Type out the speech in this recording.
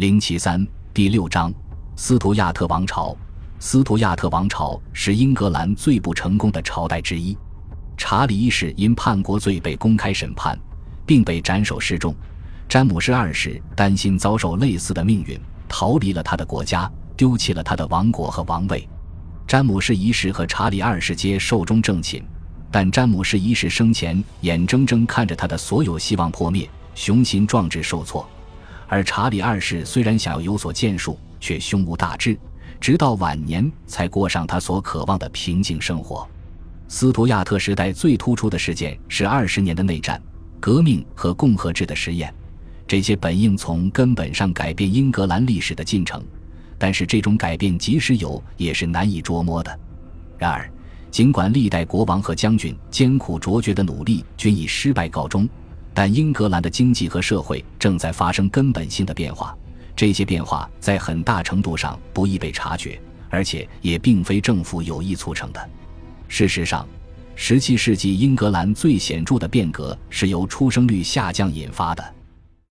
零七三第六章，斯图亚特王朝。斯图亚特王朝是英格兰最不成功的朝代之一。查理一世因叛国罪被公开审判，并被斩首示众。詹姆士二世担心遭受类似的命运，逃离了他的国家，丢弃了他的王国和王位。詹姆士一世和查理二世皆寿终正寝，但詹姆士一世生前眼睁睁看着他的所有希望破灭，雄心壮志受挫。而查理二世虽然想要有所建树，却胸无大志，直到晚年才过上他所渴望的平静生活。斯图亚特时代最突出的事件是二十年的内战、革命和共和制的实验，这些本应从根本上改变英格兰历史的进程，但是这种改变即使有，也是难以捉摸的。然而，尽管历代国王和将军艰苦卓绝的努力均以失败告终。但英格兰的经济和社会正在发生根本性的变化，这些变化在很大程度上不易被察觉，而且也并非政府有意促成的。事实上，17世纪英格兰最显著的变革是由出生率下降引发的。